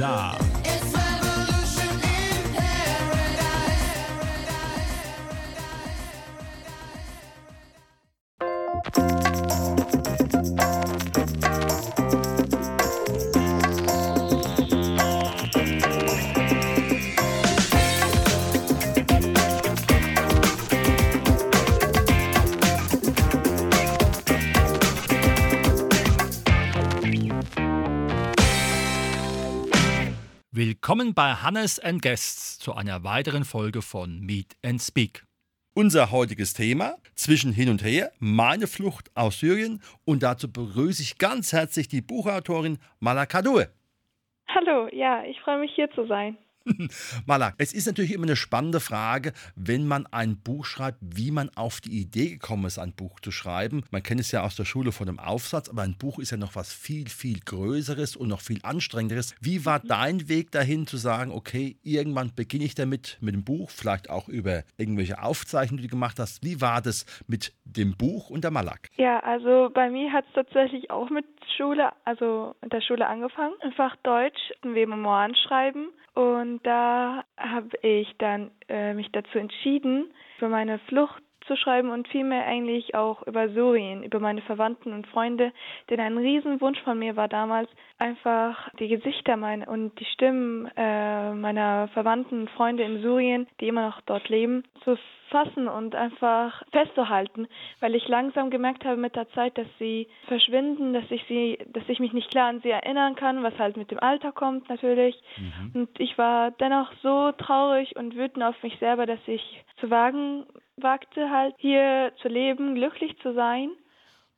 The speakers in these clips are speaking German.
da. Willkommen bei Hannes and Guests zu einer weiteren Folge von Meet and Speak. Unser heutiges Thema zwischen hin und her, meine Flucht aus Syrien und dazu begrüße ich ganz herzlich die Buchautorin Malakadoue. Hallo, ja, ich freue mich hier zu sein. Malak, es ist natürlich immer eine spannende Frage, wenn man ein Buch schreibt, wie man auf die Idee gekommen ist, ein Buch zu schreiben. Man kennt es ja aus der Schule von einem Aufsatz, aber ein Buch ist ja noch was viel, viel Größeres und noch viel Anstrengenderes. Wie war dein Weg dahin zu sagen, okay, irgendwann beginne ich damit mit dem Buch, vielleicht auch über irgendwelche Aufzeichnungen, die du gemacht hast. Wie war das mit dem Buch und der Malak? Ja, also bei mir hat es tatsächlich auch mit Schule, also der Schule angefangen. Einfach Deutsch, ein Memoiren schreiben und da habe ich dann äh, mich dazu entschieden, für meine Flucht zu schreiben und vielmehr eigentlich auch über Syrien, über meine Verwandten und Freunde. Denn ein Riesenwunsch von mir war damals einfach die Gesichter meine und die Stimmen äh, meiner Verwandten und Freunde in Syrien, die immer noch dort leben, zu fassen und einfach festzuhalten, weil ich langsam gemerkt habe mit der Zeit, dass sie verschwinden, dass ich sie, dass ich mich nicht klar an sie erinnern kann, was halt mit dem Alter kommt natürlich. Mhm. Und ich war dennoch so traurig und wütend auf mich selber, dass ich zu wagen wagte halt hier zu leben, glücklich zu sein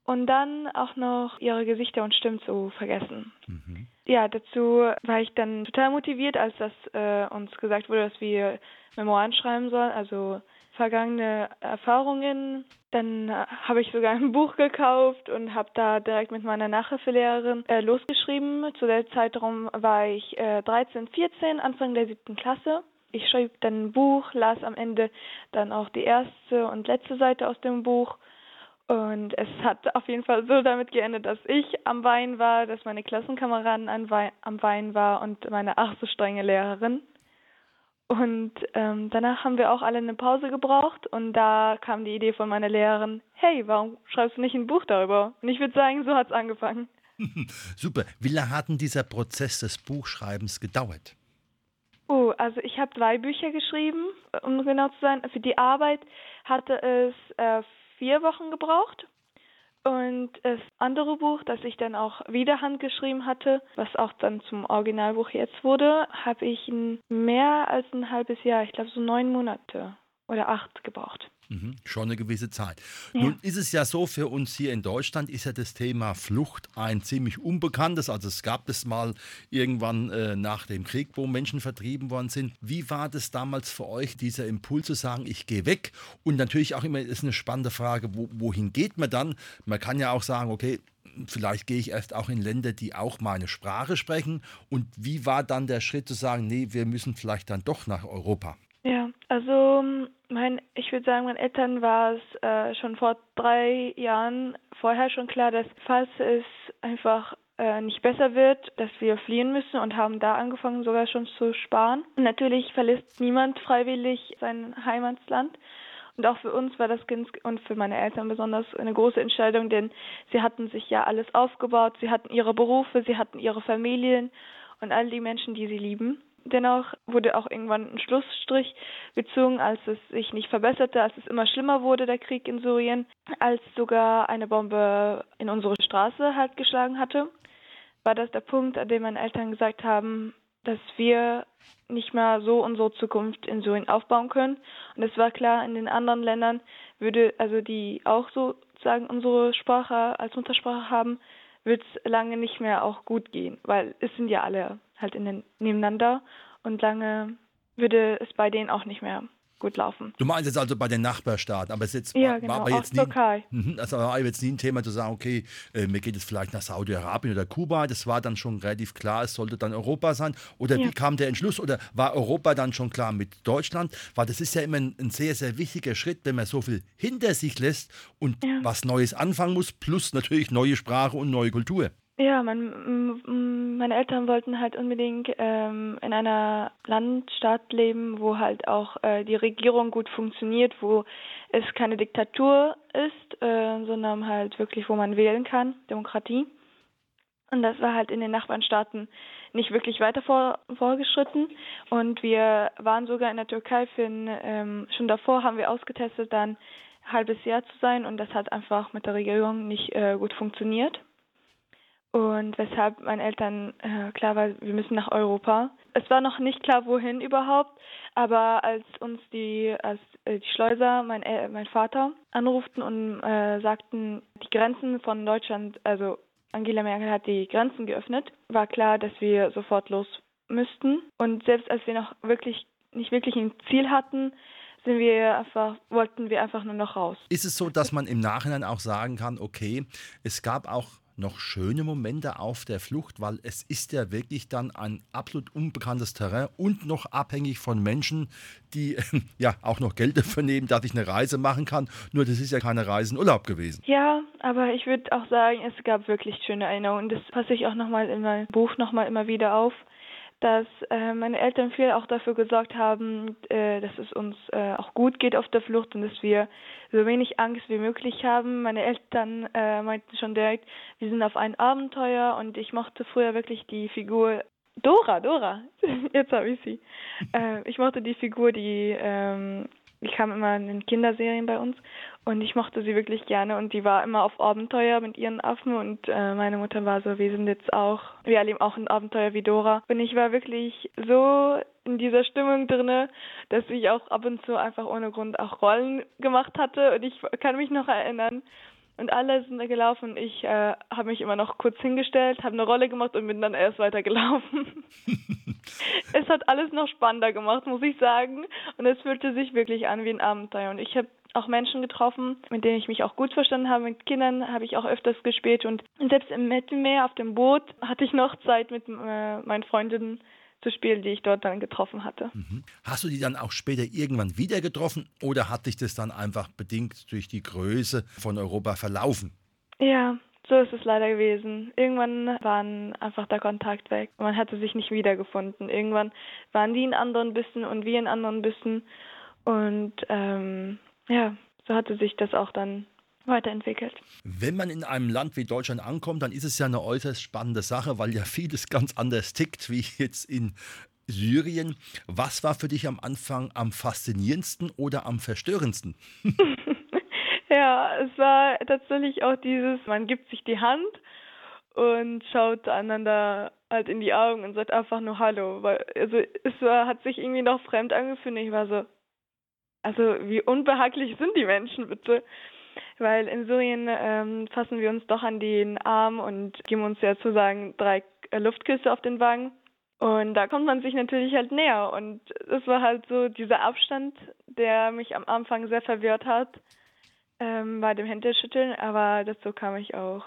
und dann auch noch ihre Gesichter und Stimmen zu vergessen. Mhm. Ja, dazu war ich dann total motiviert, als das äh, uns gesagt wurde, dass wir Memoiren schreiben sollen, also vergangene Erfahrungen. Dann äh, habe ich sogar ein Buch gekauft und habe da direkt mit meiner Nachhilfelehrerin äh, losgeschrieben. Zu der Zeitraum war ich äh, 13, 14, Anfang der siebten Klasse ich schrieb dann ein Buch, las am Ende dann auch die erste und letzte Seite aus dem Buch. Und es hat auf jeden Fall so damit geendet, dass ich am Wein war, dass meine Klassenkameraden am Wein war und meine ach so strenge Lehrerin. Und ähm, danach haben wir auch alle eine Pause gebraucht und da kam die Idee von meiner Lehrerin, hey, warum schreibst du nicht ein Buch darüber? Und ich würde sagen, so hat es angefangen. Super. Wie lange hat denn dieser Prozess des Buchschreibens gedauert? Also ich habe zwei Bücher geschrieben, um genau zu sein. Für die Arbeit hatte es äh, vier Wochen gebraucht. Und das andere Buch, das ich dann auch wieder handgeschrieben hatte, was auch dann zum Originalbuch jetzt wurde, habe ich mehr als ein halbes Jahr, ich glaube so neun Monate oder acht gebraucht. Mhm, schon eine gewisse Zeit. Ja. Nun ist es ja so, für uns hier in Deutschland ist ja das Thema Flucht ein ziemlich unbekanntes. Also es gab es mal irgendwann äh, nach dem Krieg, wo Menschen vertrieben worden sind. Wie war das damals für euch, dieser Impuls zu sagen, ich gehe weg? Und natürlich auch immer ist eine spannende Frage, wo, wohin geht man dann? Man kann ja auch sagen, okay, vielleicht gehe ich erst auch in Länder, die auch meine Sprache sprechen. Und wie war dann der Schritt zu sagen, nee, wir müssen vielleicht dann doch nach Europa? Also mein, ich würde sagen, meinen Eltern war es äh, schon vor drei Jahren vorher schon klar, dass falls es einfach äh, nicht besser wird, dass wir fliehen müssen und haben da angefangen sogar schon zu sparen. Natürlich verlässt niemand freiwillig sein Heimatland. Und auch für uns war das ganz und für meine Eltern besonders eine große Entscheidung, denn sie hatten sich ja alles aufgebaut, sie hatten ihre Berufe, sie hatten ihre Familien und all die Menschen, die sie lieben. Dennoch wurde auch irgendwann ein Schlussstrich gezogen, als es sich nicht verbesserte, als es immer schlimmer wurde, der Krieg in Syrien, als sogar eine Bombe in unsere Straße halt geschlagen hatte, war das der Punkt, an dem meine Eltern gesagt haben, dass wir nicht mehr so unsere Zukunft in Syrien aufbauen können. Und es war klar, in den anderen Ländern würde, also die auch sozusagen unsere Sprache als Muttersprache haben, wird es lange nicht mehr auch gut gehen, weil es sind ja alle halt in den, nebeneinander und lange würde es bei denen auch nicht mehr gut laufen. Du meinst jetzt also bei den Nachbarstaaten, aber es jetzt ja, genau, war aber jetzt nie, Türkei. Mhm, also war jetzt nie ein Thema zu sagen, okay, äh, mir geht es vielleicht nach Saudi-Arabien oder Kuba. Das war dann schon relativ klar, es sollte dann Europa sein. Oder ja. wie kam der Entschluss? Oder war Europa dann schon klar mit Deutschland? Weil das ist ja immer ein, ein sehr, sehr wichtiger Schritt, wenn man so viel hinter sich lässt und ja. was Neues anfangen muss, plus natürlich neue Sprache und neue Kultur. Ja, mein, meine Eltern wollten halt unbedingt ähm, in einer Landstadt leben, wo halt auch äh, die Regierung gut funktioniert, wo es keine Diktatur ist, äh, sondern halt wirklich, wo man wählen kann, Demokratie. Und das war halt in den Nachbarnstaaten nicht wirklich weiter vor, vorgeschritten. Und wir waren sogar in der Türkei für ein, ähm, schon davor haben wir ausgetestet, dann ein halbes Jahr zu sein und das hat einfach mit der Regierung nicht äh, gut funktioniert. Und weshalb meinen Eltern äh, klar war, wir müssen nach Europa. Es war noch nicht klar, wohin überhaupt, aber als uns die, als äh, die Schleuser, mein, äh, mein Vater, anruften und äh, sagten, die Grenzen von Deutschland, also Angela Merkel hat die Grenzen geöffnet, war klar, dass wir sofort los müssten. Und selbst als wir noch wirklich nicht wirklich ein Ziel hatten, sind wir einfach, wollten wir einfach nur noch raus. Ist es so, dass man im Nachhinein auch sagen kann, okay, es gab auch noch schöne Momente auf der Flucht, weil es ist ja wirklich dann ein absolut unbekanntes Terrain und noch abhängig von Menschen, die ja auch noch Geld dafür nehmen, dass ich eine Reise machen kann. Nur das ist ja keine Reise in Urlaub gewesen. Ja, aber ich würde auch sagen, es gab wirklich schöne Erinnerungen. Das passe ich auch nochmal in meinem Buch nochmal immer wieder auf dass äh, meine Eltern viel auch dafür gesorgt haben, äh, dass es uns äh, auch gut geht auf der Flucht und dass wir so wenig Angst wie möglich haben. Meine Eltern äh, meinten schon direkt, wir sind auf ein Abenteuer und ich mochte früher wirklich die Figur Dora, Dora, jetzt habe ich sie. Äh, ich mochte die Figur, die ähm, die kam immer in den Kinderserien bei uns. Und ich mochte sie wirklich gerne. Und die war immer auf Abenteuer mit ihren Affen. Und äh, meine Mutter war so, wir sind jetzt auch, wir erleben auch ein Abenteuer wie Dora. Und ich war wirklich so in dieser Stimmung drinne, dass ich auch ab und zu einfach ohne Grund auch Rollen gemacht hatte. Und ich kann mich noch erinnern, und alle sind da gelaufen und ich äh, habe mich immer noch kurz hingestellt, habe eine Rolle gemacht und bin dann erst weitergelaufen. es hat alles noch spannender gemacht, muss ich sagen. Und es fühlte sich wirklich an wie ein Abenteuer. Und ich habe auch Menschen getroffen, mit denen ich mich auch gut verstanden habe. Mit Kindern habe ich auch öfters gespielt und selbst im Mittelmeer auf dem Boot hatte ich noch Zeit mit äh, meinen Freundinnen zu spielen, die ich dort dann getroffen hatte. Mhm. Hast du die dann auch später irgendwann wieder getroffen oder hat dich das dann einfach bedingt durch die Größe von Europa verlaufen? Ja, so ist es leider gewesen. Irgendwann war einfach der Kontakt weg. Man hatte sich nicht wiedergefunden. Irgendwann waren die in anderen Bissen und wir in anderen Bissen. Und ähm, ja, so hatte sich das auch dann weiterentwickelt. Wenn man in einem Land wie Deutschland ankommt, dann ist es ja eine äußerst spannende Sache, weil ja vieles ganz anders tickt wie jetzt in Syrien. Was war für dich am Anfang am faszinierendsten oder am verstörendsten? ja, es war tatsächlich auch dieses, man gibt sich die Hand und schaut einander halt in die Augen und sagt einfach nur Hallo. Weil, also es war, hat sich irgendwie noch fremd angefühlt. Ich war so, also wie unbehaglich sind die Menschen bitte? Weil in Syrien ähm, fassen wir uns doch an den Arm und geben uns ja zu sagen drei äh, Luftküsse auf den Wagen. Und da kommt man sich natürlich halt näher. Und es war halt so dieser Abstand, der mich am Anfang sehr verwirrt hat ähm, bei dem Händeschütteln. Aber dazu kam ich auch.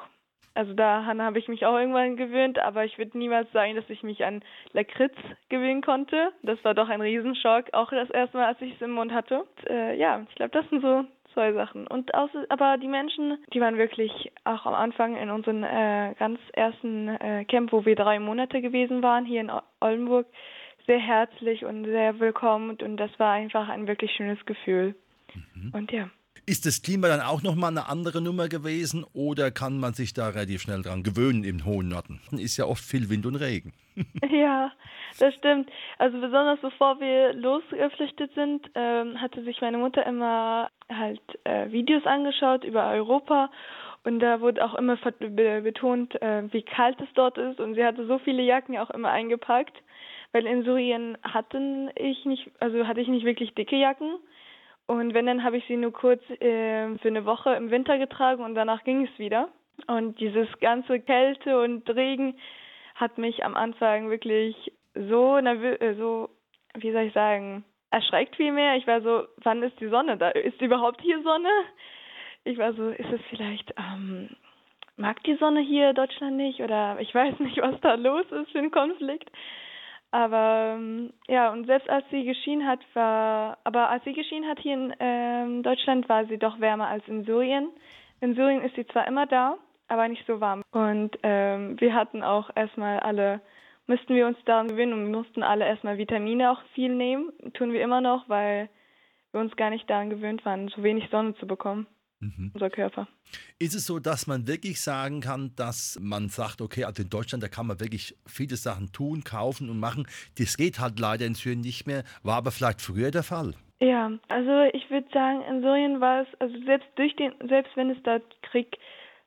Also daran habe ich mich auch irgendwann gewöhnt, aber ich würde niemals sagen, dass ich mich an Lakritz gewöhnen konnte. Das war doch ein Riesenschock, auch das erste Mal, als ich es im Mund hatte. Und, äh, ja, ich glaube, das sind so zwei Sachen. Und außer, aber die Menschen, die waren wirklich auch am Anfang in unserem äh, ganz ersten äh, Camp, wo wir drei Monate gewesen waren, hier in Oldenburg, sehr herzlich und sehr willkommen. Und das war einfach ein wirklich schönes Gefühl. Mhm. Und ja. Ist das Klima dann auch nochmal eine andere Nummer gewesen oder kann man sich da relativ schnell dran gewöhnen im hohen Norden? Ist ja oft viel Wind und Regen. ja, das stimmt. Also besonders bevor wir losgeflüchtet sind, ähm, hatte sich meine Mutter immer halt äh, Videos angeschaut über Europa und da wurde auch immer betont, äh, wie kalt es dort ist und sie hatte so viele Jacken auch immer eingepackt, weil in Syrien hatten ich nicht, also hatte ich nicht wirklich dicke Jacken und wenn, dann habe ich sie nur kurz äh, für eine Woche im Winter getragen und danach ging es wieder. Und dieses ganze Kälte und Regen hat mich am Anfang wirklich so nervös, äh, so, wie soll ich sagen, erschreckt vielmehr. Ich war so, wann ist die Sonne da? Ist überhaupt hier Sonne? Ich war so, ist es vielleicht, ähm, mag die Sonne hier Deutschland nicht? Oder ich weiß nicht, was da los ist für ein Konflikt. Aber ähm, ja, und selbst als sie geschienen hat, war, aber als sie geschienen hat hier in ähm, Deutschland, war sie doch wärmer als in Syrien. In Syrien ist sie zwar immer da, aber nicht so warm. Und ähm, wir hatten auch erstmal alle, müssten wir uns daran gewöhnen und mussten alle erstmal Vitamine auch viel nehmen. Tun wir immer noch, weil wir uns gar nicht daran gewöhnt waren, so wenig Sonne zu bekommen. Mhm. Unser Körper. Ist es so, dass man wirklich sagen kann, dass man sagt, okay, also in Deutschland, da kann man wirklich viele Sachen tun, kaufen und machen. Das geht halt leider in Syrien nicht mehr, war aber vielleicht früher der Fall. Ja, also ich würde sagen, in Syrien war es, also selbst durch den, selbst wenn es da Krieg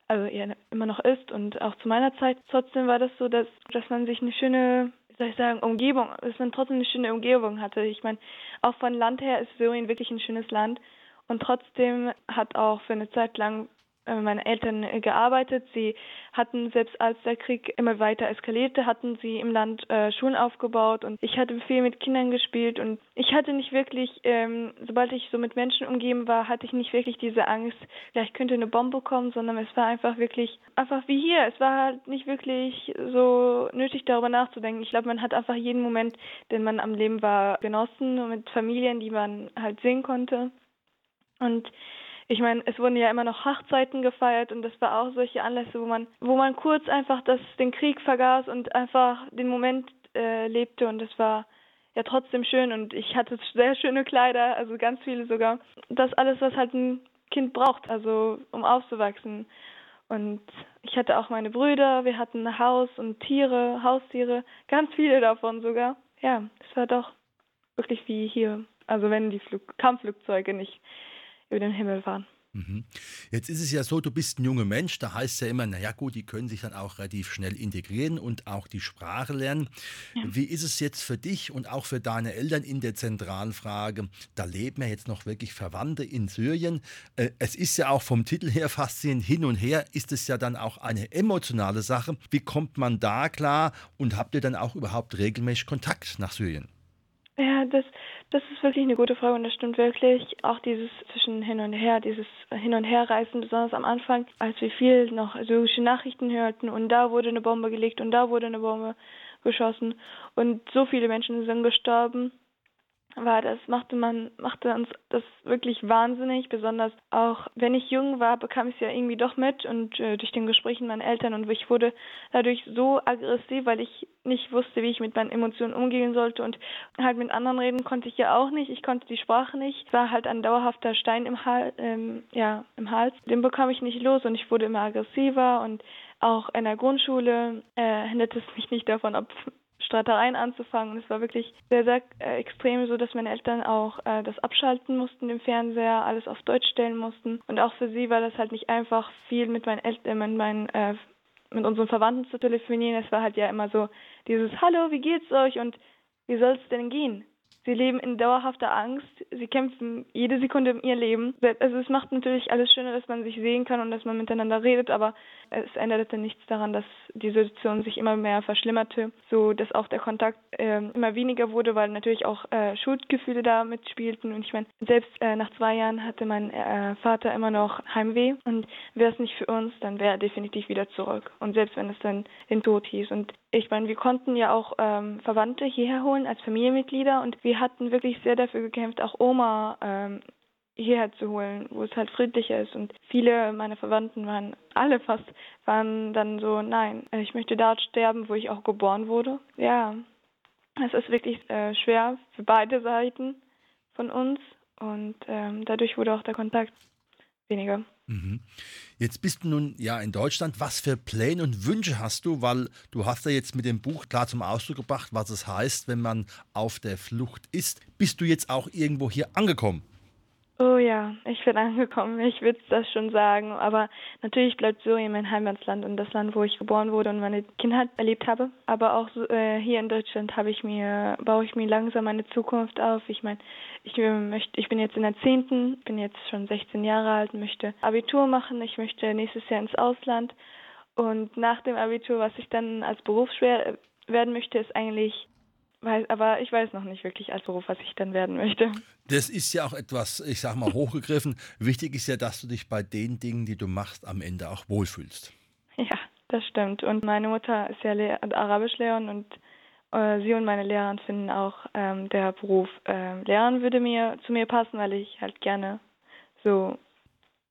also eher immer noch ist und auch zu meiner Zeit, trotzdem war das so, dass, dass man sich eine schöne, wie soll ich sagen, Umgebung, dass man trotzdem eine schöne Umgebung hatte. Ich meine, auch von Land her ist Syrien wirklich ein schönes Land und trotzdem hat auch für eine Zeit lang äh, meine Eltern äh, gearbeitet. Sie hatten, selbst als der Krieg immer weiter eskalierte, hatten sie im Land äh, Schulen aufgebaut und ich hatte viel mit Kindern gespielt und ich hatte nicht wirklich, ähm, sobald ich so mit Menschen umgeben war, hatte ich nicht wirklich diese Angst, vielleicht könnte eine Bombe kommen, sondern es war einfach wirklich, einfach wie hier. Es war halt nicht wirklich so nötig, darüber nachzudenken. Ich glaube, man hat einfach jeden Moment, den man am Leben war, genossen mit Familien, die man halt sehen konnte. Und ich meine, es wurden ja immer noch Hochzeiten gefeiert und das war auch solche Anlässe, wo man, wo man kurz einfach das, den Krieg vergaß und einfach den Moment äh, lebte und es war ja trotzdem schön und ich hatte sehr schöne Kleider, also ganz viele sogar. Das alles, was halt ein Kind braucht, also um aufzuwachsen. Und ich hatte auch meine Brüder, wir hatten ein Haus und Tiere, Haustiere, ganz viele davon sogar. Ja, es war doch wirklich wie hier. Also wenn die Flug Kampfflugzeuge nicht über den Himmel fahren. Mhm. Jetzt ist es ja so, du bist ein junger Mensch, da heißt es ja immer, naja gut, die können sich dann auch relativ schnell integrieren und auch die Sprache lernen. Ja. Wie ist es jetzt für dich und auch für deine Eltern in der Zentralfrage? Da leben ja jetzt noch wirklich Verwandte in Syrien. Äh, es ist ja auch vom Titel her faszinierend, hin und her ist es ja dann auch eine emotionale Sache. Wie kommt man da klar und habt ihr dann auch überhaupt regelmäßig Kontakt nach Syrien? Ja, das, das ist wirklich eine gute Frage und das stimmt wirklich. Auch dieses zwischen hin und her, dieses Hin- und Herreisen, besonders am Anfang, als wir viel noch syrische Nachrichten hörten und da wurde eine Bombe gelegt und da wurde eine Bombe geschossen und so viele Menschen sind gestorben war das, machte man, machte uns das wirklich wahnsinnig, besonders auch wenn ich jung war, bekam ich es ja irgendwie doch mit und äh, durch den Gesprächen meiner Eltern und ich wurde dadurch so aggressiv, weil ich nicht wusste, wie ich mit meinen Emotionen umgehen sollte und halt mit anderen reden konnte ich ja auch nicht, ich konnte die Sprache nicht, es war halt ein dauerhafter Stein im, Hal ähm, ja, im Hals, den bekam ich nicht los und ich wurde immer aggressiver und auch in der Grundschule äh, hindert es mich nicht davon ab, Streitereien anzufangen. es war wirklich sehr, sehr äh, extrem, so dass meine Eltern auch äh, das abschalten mussten, den Fernseher, alles auf Deutsch stellen mussten. Und auch für sie war das halt nicht einfach, viel mit meinen Eltern, mit meinen äh, mit unseren Verwandten zu telefonieren. Es war halt ja immer so dieses Hallo, wie geht's euch und wie soll es denn gehen? Sie leben in dauerhafter Angst. Sie kämpfen jede Sekunde in ihr Leben. Also es macht natürlich alles schöner, dass man sich sehen kann und dass man miteinander redet, aber es änderte nichts daran, dass die Situation sich immer mehr verschlimmerte, so dass auch der Kontakt äh, immer weniger wurde, weil natürlich auch äh, Schuldgefühle da mitspielten. Und ich meine, selbst äh, nach zwei Jahren hatte mein äh, Vater immer noch Heimweh und wäre es nicht für uns, dann wäre er definitiv wieder zurück. Und selbst wenn es dann den Tod hieß. Und ich meine, wir konnten ja auch ähm, Verwandte hierher holen als Familienmitglieder und wir hatten wirklich sehr dafür gekämpft, auch Oma ähm, hierher zu holen, wo es halt friedlicher ist. Und viele meiner Verwandten waren, alle fast, waren dann so, nein, ich möchte dort sterben, wo ich auch geboren wurde. Ja, es ist wirklich äh, schwer für beide Seiten von uns und ähm, dadurch wurde auch der Kontakt weniger. Mhm. Jetzt bist du nun ja in Deutschland. Was für Pläne und Wünsche hast du? Weil du hast ja jetzt mit dem Buch klar zum Ausdruck gebracht, was es heißt, wenn man auf der Flucht ist. Bist du jetzt auch irgendwo hier angekommen? Oh ja, ich bin angekommen. Ich würde das schon sagen. Aber natürlich bleibt Syrien mein Heimatland und das Land, wo ich geboren wurde und meine Kindheit erlebt habe. Aber auch äh, hier in Deutschland habe ich mir, baue ich mir langsam meine Zukunft auf. Ich meine, ich möchte, ich bin jetzt in der zehnten, bin jetzt schon 16 Jahre alt, möchte Abitur machen. Ich möchte nächstes Jahr ins Ausland. Und nach dem Abitur, was ich dann als Beruf schwer werden möchte, ist eigentlich Weiß, aber ich weiß noch nicht wirklich als Beruf, was ich dann werden möchte. Das ist ja auch etwas, ich sag mal, hochgegriffen. Wichtig ist ja, dass du dich bei den Dingen, die du machst, am Ende auch wohlfühlst. Ja, das stimmt. Und meine Mutter ist ja Le Arabischlehrerin und äh, sie und meine Lehrerin finden auch, ähm, der Beruf äh, Lehrern würde mir zu mir passen, weil ich halt gerne so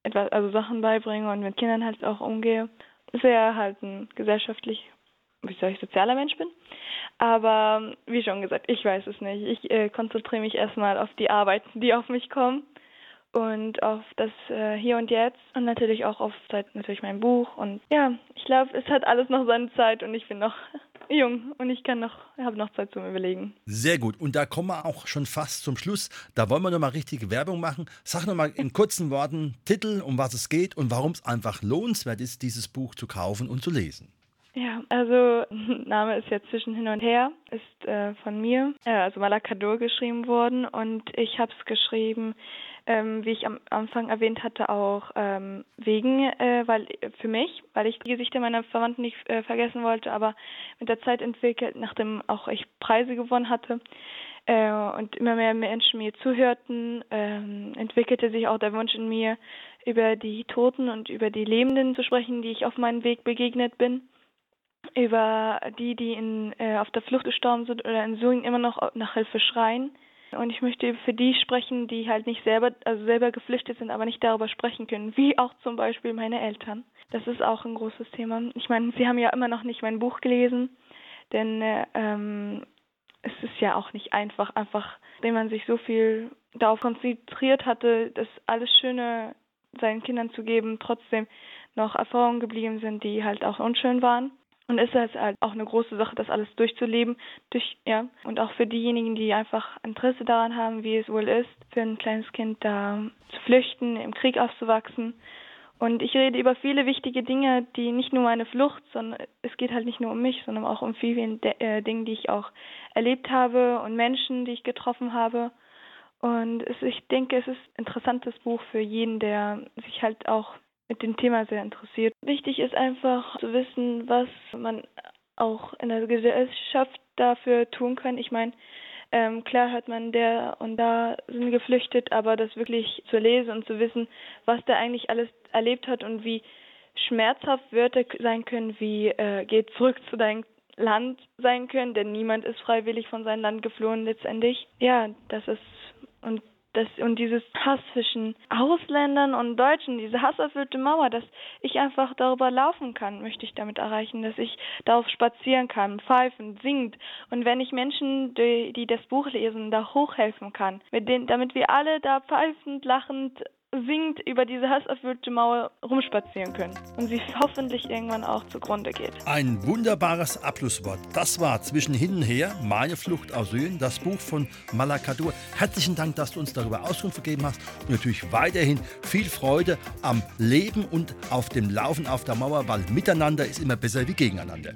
etwas, also Sachen beibringe und mit Kindern halt auch umgehe. sehr halt ein gesellschaftlich, wie soll ich, sozialer Mensch bin. Aber wie schon gesagt, ich weiß es nicht. Ich äh, konzentriere mich erstmal auf die Arbeiten, die auf mich kommen und auf das äh, Hier und Jetzt und natürlich auch auf Zeit natürlich mein Buch und ja, ich glaube, es hat alles noch seine Zeit und ich bin noch jung und ich kann noch, habe noch Zeit zum Überlegen. Sehr gut. Und da kommen wir auch schon fast zum Schluss. Da wollen wir nochmal richtige Werbung machen. Sag nochmal in kurzen Worten Titel, um was es geht und warum es einfach lohnenswert ist, dieses Buch zu kaufen und zu lesen. Ja, also Name ist jetzt zwischen hin und her, ist äh, von mir, äh, also Malakadur geschrieben worden und ich habe es geschrieben, ähm, wie ich am Anfang erwähnt hatte, auch ähm, wegen, äh, weil für mich, weil ich die Gesichter meiner Verwandten nicht äh, vergessen wollte, aber mit der Zeit entwickelt, nachdem auch ich Preise gewonnen hatte äh, und immer mehr Menschen mir zuhörten, ähm, entwickelte sich auch der Wunsch in mir, über die Toten und über die Lebenden zu sprechen, die ich auf meinem Weg begegnet bin über die, die in, äh, auf der Flucht gestorben sind oder in Syrien immer noch nach Hilfe schreien. Und ich möchte für die sprechen, die halt nicht selber, also selber geflüchtet sind, aber nicht darüber sprechen können, wie auch zum Beispiel meine Eltern. Das ist auch ein großes Thema. Ich meine, sie haben ja immer noch nicht mein Buch gelesen, denn äh, ähm, es ist ja auch nicht einfach, einfach, wenn man sich so viel darauf konzentriert hatte, das alles Schöne seinen Kindern zu geben, trotzdem noch Erfahrungen geblieben sind, die halt auch unschön waren. Und ist es halt auch eine große Sache, das alles durchzuleben. Durch, ja. Und auch für diejenigen, die einfach Interesse daran haben, wie es wohl ist, für ein kleines Kind da zu flüchten, im Krieg aufzuwachsen. Und ich rede über viele wichtige Dinge, die nicht nur meine Flucht, sondern es geht halt nicht nur um mich, sondern auch um viele äh, Dinge, die ich auch erlebt habe und Menschen, die ich getroffen habe. Und es, ich denke, es ist ein interessantes Buch für jeden, der sich halt auch mit dem Thema sehr interessiert. Wichtig ist einfach zu wissen, was man auch in der Gesellschaft dafür tun kann. Ich meine, ähm, klar hört man der und da sind geflüchtet, aber das wirklich zu lesen und zu wissen, was der eigentlich alles erlebt hat und wie schmerzhaft Wörter sein können, wie äh, geht zurück zu deinem Land sein können, denn niemand ist freiwillig von seinem Land geflohen letztendlich. Ja, das ist und das, und dieses Hass zwischen Ausländern und Deutschen, diese hasserfüllte Mauer, dass ich einfach darüber laufen kann, möchte ich damit erreichen, dass ich darauf spazieren kann, pfeifen, singt. Und wenn ich Menschen, die, die das Buch lesen, da hochhelfen kann, mit denen, damit wir alle da pfeifend, lachend singend über diese hasserfüllte Mauer rumspazieren können und sie hoffentlich irgendwann auch zugrunde geht. Ein wunderbares Abschlusswort. Das war zwischen hin und her meine Flucht aus Syrien, das Buch von Malakadur. Herzlichen Dank, dass du uns darüber Auskunft gegeben hast und natürlich weiterhin viel Freude am Leben und auf dem Laufen auf der Mauer, weil miteinander ist immer besser wie gegeneinander.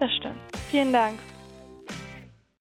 Das stimmt. Vielen Dank.